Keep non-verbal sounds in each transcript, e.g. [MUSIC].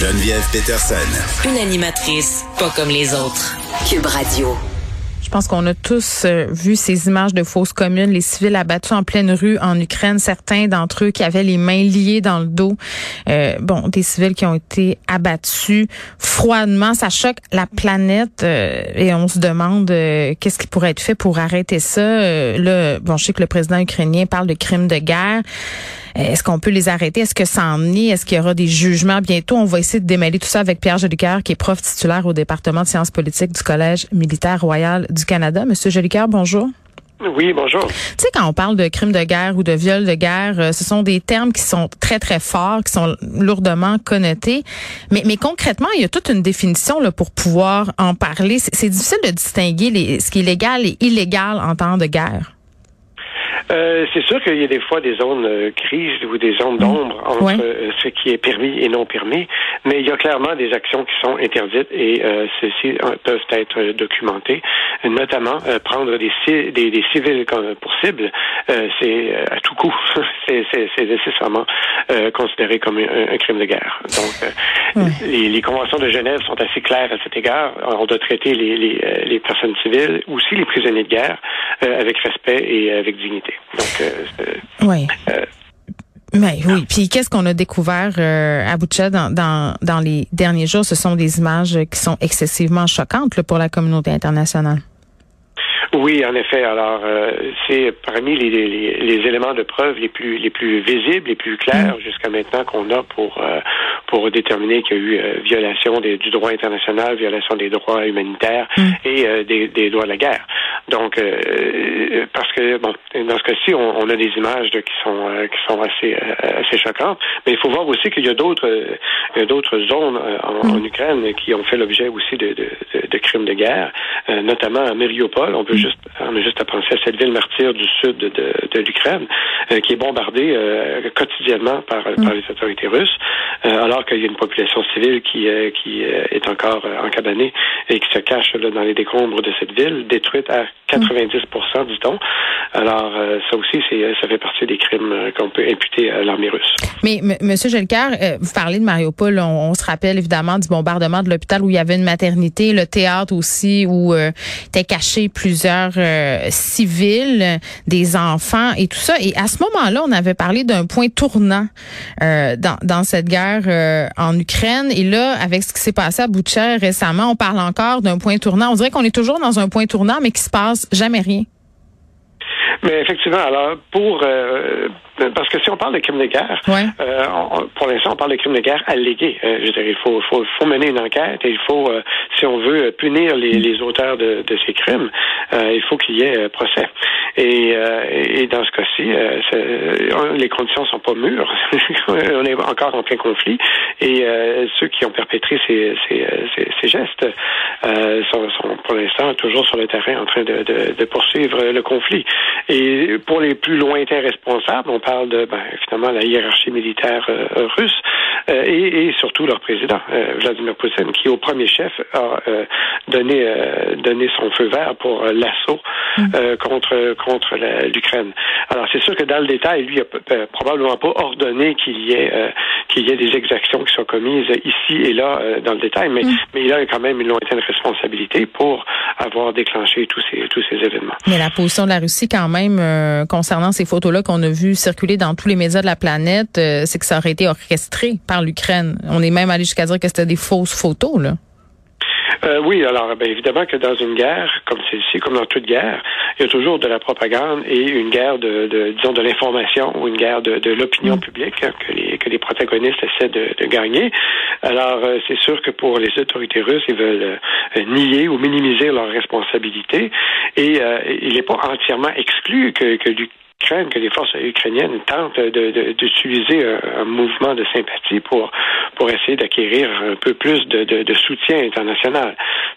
Geneviève Peterson. Une animatrice pas comme les autres. Cube Radio. Je pense qu'on a tous euh, vu ces images de fausses communes, les civils abattus en pleine rue en Ukraine, certains d'entre eux qui avaient les mains liées dans le dos. Euh, bon, des civils qui ont été abattus froidement. Ça choque la planète euh, et on se demande qu'est-ce qui pourrait être fait pour arrêter ça? là, bon, je sais que le président ukrainien parle de crimes de guerre. Est-ce qu'on peut les arrêter? Est-ce que ça en est? Est-ce qu'il y aura des jugements bientôt? On va essayer de démêler tout ça avec Pierre Jolicoeur, qui est prof titulaire au département de sciences politiques du Collège militaire royal du Canada. Monsieur Jolicoeur, bonjour. Oui, bonjour. Tu sais, quand on parle de crimes de guerre ou de viols de guerre, euh, ce sont des termes qui sont très, très forts, qui sont lourdement connotés. Mais, mais concrètement, il y a toute une définition là, pour pouvoir en parler. C'est difficile de distinguer les, ce qui est légal et illégal en temps de guerre. Euh, c'est sûr qu'il y a des fois des zones euh, grises ou des zones d'ombre entre euh, ce qui est permis et non permis, mais il y a clairement des actions qui sont interdites et celles-ci peuvent être documentées, notamment prendre des, des, des, civils comme, pour cible, c'est à tout coup, [LAUGHS] c'est nécessairement considéré comme un, crime de guerre. Donc, les, les, conventions de Genève sont assez claires à cet égard. On doit traiter les, les, les personnes civiles, aussi les prisonniers de guerre, avec respect et avec dignité. Donc, euh, oui. Euh, mais oui. Puis qu'est-ce qu'on a découvert euh, à Boucha dans, dans, dans les derniers jours? Ce sont des images qui sont excessivement choquantes pour la communauté internationale. Oui, en effet. Alors, euh, c'est parmi les, les, les, éléments de preuve les plus les plus visibles, les plus clairs mm. jusqu'à maintenant qu'on a pour euh, pour déterminer qu'il y a eu euh, violation des, du droit international, violation des droits humanitaires mm. et des, des, droits de la guerre. Donc, parce que bon, dans ce cas-ci, on, on, a des images qui sont qui sont assez assez choquantes, mais il faut voir aussi qu'il y a d'autres d'autres zones en, en, mm. Ukraine qui ont fait l'objet aussi de, de, de, crimes de guerre, notamment à Mariupol. On peut juste, on a juste à penser à cette ville martyre du sud de, de, l'Ukraine, euh, qui est bombardée euh, quotidiennement par, mm. par les autorités russes, euh, qu'il y a une population civile qui, qui est encore encabanée et qui se cache dans les décombres de cette ville, détruite à 90% dit-on. Alors, ça aussi, ça fait partie des crimes qu'on peut imputer à l'armée russe. Mais, M. Gelcar, vous parlez de Mariupol, on, se rappelle évidemment du bombardement de l'hôpital où il y avait une maternité, le théâtre aussi où étaient cachés plusieurs euh, civils, des enfants et tout ça. Et à ce moment-là, on avait parlé d'un point tournant euh, dans, dans cette guerre euh, en Ukraine. Et là, avec ce qui s'est passé à Boucher récemment, on parle encore d'un point tournant. On dirait qu'on est toujours dans un point tournant, mais qu'il se passe jamais rien. Mais effectivement, alors pour parce que si on parle de crimes de guerre, euh, pour l'instant, on parle de crimes de guerre allégués. Euh, je veux dire, il faut, faut, faut, mener une enquête et il faut, euh, si on veut punir les, les auteurs de, de, ces crimes, il faut qu'il y ait procès. Et, et dans ce cas-ci, les conditions sont pas mûres. [LAUGHS] on est encore en plein conflit et ceux qui ont perpétré ces, ces, ces, gestes sont, sont, pour l'instant toujours sur le terrain en train de, de, de poursuivre le conflit. Et pour les plus lointains responsables, on parle de ben, finalement la hiérarchie militaire euh, russe euh, et, et, surtout leur président euh, Vladimir Poutine, qui au premier chef a donné donné son feu vert pour l'assaut mm. contre contre l'Ukraine. Alors c'est sûr que dans le détail, lui a probablement pas ordonné qu'il y ait qu'il y ait des exactions qui soient commises ici et là dans le détail, mais mm. mais il a quand même une lointaine responsabilité pour avoir déclenché tous ces tous ces événements. Mais la position de la Russie quand même concernant ces photos-là qu'on a vues circuler dans tous les médias de la planète, euh, c'est que ça aurait été orchestré par l'Ukraine. On est même allé jusqu'à dire que c'était des fausses photos, là. Euh, oui, alors ben, évidemment que dans une guerre comme celle-ci, comme dans toute guerre, il y a toujours de la propagande et une guerre de, de disons, de l'information ou une guerre de, de l'opinion mm. publique hein, que, les, que les protagonistes essaient de, de gagner. Alors, euh, c'est sûr que pour les autorités russes, ils veulent nier ou minimiser leurs responsabilités et il n'est pas entièrement exclu que, que craignent que les forces ukrainiennes tentent d'utiliser un, mouvement de sympathie pour, pour essayer d'acquérir un peu plus de, de, soutien international.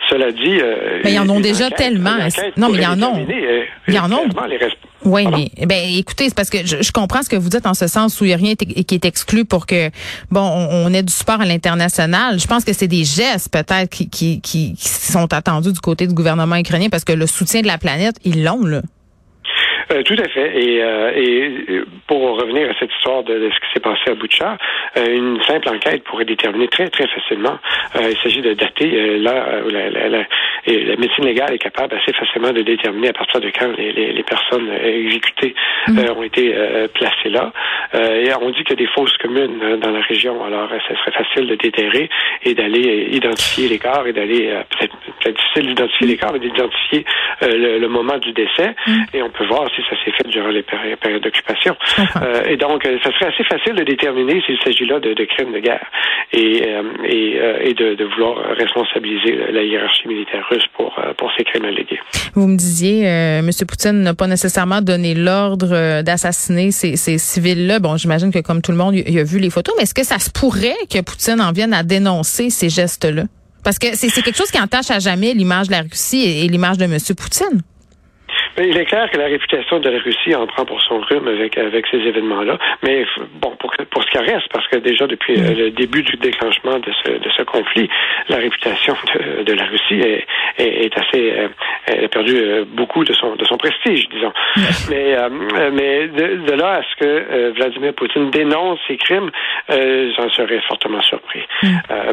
Cela dit... Euh, mais ils en ont déjà tellement. Non, mais il y en a. Il y en a. Oui, mais ben écoutez, c'est parce que je, comprends ce que vous dites en ce sens où il n'y a rien qui est exclu pour que bon on, ait du support à l'international. Je pense que c'est des gestes peut-être qui, qui, qui, sont attendus du côté du gouvernement ukrainien parce que le soutien de la planète, ils l'ont là. Euh, tout à fait. Et, euh, et, pour revenir à cette histoire de, ce qui s'est passé à Boucha, euh, une simple enquête pourrait déterminer très très facilement. il s'agit de dater là où la, la, la, la, médecine légale est capable assez facilement de déterminer à partir de quand les, les, les personnes exécutées mm. ont été placées là. et on dit qu'il y a des fausses communes dans la région. Alors, ce serait facile de déterrer et d'aller identifier les corps et d'aller peut-être difficile d'identifier les corps, mais d'identifier le, le, moment du décès. Mm. Et on peut voir si ça s'est fait durant les périodes d'occupation. Euh, et donc, euh, ça serait assez facile de déterminer s'il s'agit là de, de, crimes de guerre et, euh, et, et de, de, vouloir responsabiliser la hiérarchie militaire russe pour, pour ces crimes allégués. Vous me disiez, M. Poutine n'a pas nécessairement donné l'ordre d'assassiner ces, ces civils-là. Bon, j'imagine que comme tout le monde, il a vu les photos, mais est-ce que ça se pourrait que Poutine en vienne à dénoncer ces gestes-là? Parce que c'est quelque chose qui entache à jamais l'image de la Russie et, et l'image de M. Poutine. Il est clair que la réputation de la Russie en prend pour son rhume avec, avec ces événements-là. Mais bon, pour, pour ce qui reste, parce que déjà depuis euh, le début du déclenchement de ce, de ce conflit, la réputation de, de la Russie est, est, assez... Euh, elle a perdu euh, beaucoup de son, de son prestige, disons. Mais, mais de, de, là à ce que Vladimir Poutine dénonce ces crimes, j'en serais fortement surpris.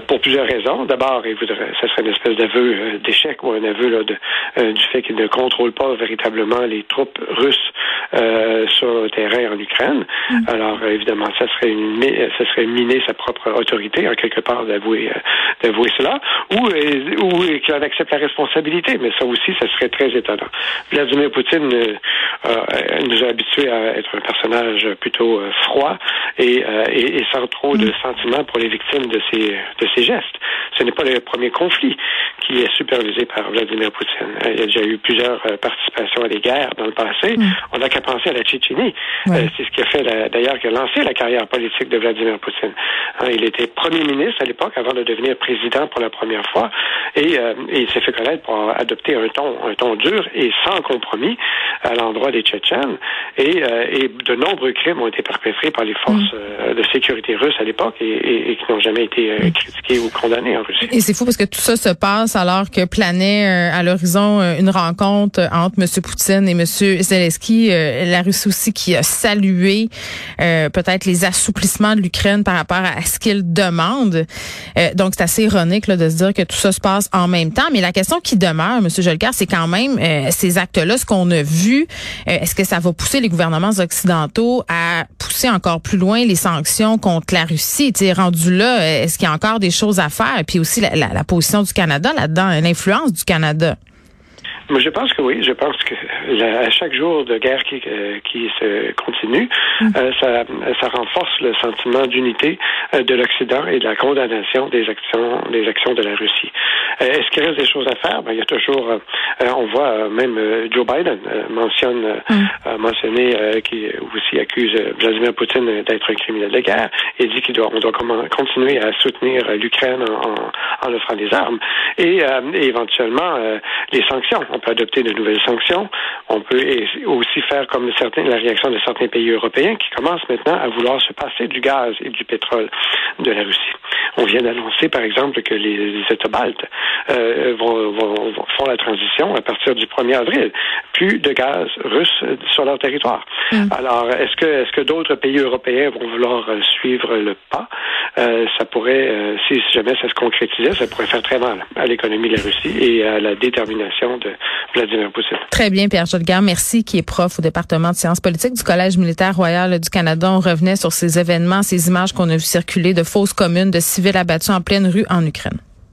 pour plusieurs raisons. D'abord, il voudrait, ça serait une espèce d'aveu d'échec ou un aveu là, de, du fait qu'il ne contrôle pas véritablement les troupes russes euh, sur le terrain en Ukraine. Mm. Alors évidemment, ça serait une, ça serait miner sa propre autorité en quelque part d'avouer euh, d'avouer cela, ou euh, ou qu'il en accepte la responsabilité. Mais ça aussi, ça serait très étonnant. Vladimir Poutine nous a habitués à être un personnage plutôt froid et, et, sans trop de mm. sentiments pour les victimes de ces de ces gestes. Ce n'est pas le premier conflit qui est supervisé par Vladimir Poutine. Il y a déjà eu plusieurs participations à des guerres dans le passé, mm. on n'a qu'à penser à la Tchétchénie. Euh, c'est ce qui a fait d'ailleurs qui a lancé la carrière politique de Vladimir Poutine. Hein, il était premier ministre à l'époque avant de devenir président pour la première fois et, euh, il s'est fait connaître pour adopter un ton, un ton dur et sans compromis à l'endroit des Tchétchènes et, euh, et, de nombreux crimes ont été perpétrés par les forces mm. de sécurité russes à l'époque et, qui n'ont jamais été critiqués ou condamnés en Et c'est fou parce que tout ça se passe alors que planait à l'horizon une rencontre entre M. Poutine et M. Zelensky, euh, la Russie aussi qui a salué euh, peut-être les assouplissements de l'Ukraine par rapport à ce qu'il demande. Euh, donc, c'est assez ironique là, de se dire que tout ça se passe en même temps. Mais la question qui demeure, M. Jolker, c'est quand même ces actes-là, ce qu'on a vu, est-ce que ça va pousser les gouvernements occidentaux à encore plus loin les sanctions contre la Russie? T'sais, rendu là, est-ce qu'il y a encore des choses à faire? Et puis aussi la, la position du Canada là-dedans, l'influence du Canada. Mais je pense que oui. Je pense que à chaque jour de guerre qui, euh, qui se continue, mm. euh, ça, ça renforce le sentiment d'unité euh, de l'Occident et de la condamnation des actions, des actions de la Russie. Est-ce qu'il reste des choses à faire? Ben, il y a toujours. on voit même Joe Biden mentionne mm. mentionné qui aussi accuse Vladimir Poutine d'être un criminel de guerre et dit qu'il doit on doit continuer à soutenir l'Ukraine en, en, offrant des armes et, et éventuellement les sanctions on peut adopter de nouvelles sanctions. On peut aussi faire comme certains, la réaction de certains pays européens qui commencent maintenant à vouloir se passer du gaz et du pétrole de la Russie. On vient d'annoncer, par exemple, que les, États baltes euh, vont, vont, font la transition à partir du 1er avril. Plus de gaz russe sur leur territoire. Mm. Alors, est-ce que, est-ce que d'autres pays européens vont vouloir euh, suivre le pas? Euh, ça pourrait, si jamais ça se concrétisait, ça pourrait faire très mal à l'économie de la Russie et à la détermination de Vladimir Poutine. Très bien, Pierre Jolgar, merci, qui est prof au département de sciences politiques du Collège militaire royal du Canada. On revenait sur ces événements, ces images qu'on a vu circuler de fausses communes, de civils abattus en pleine rue en Ukraine.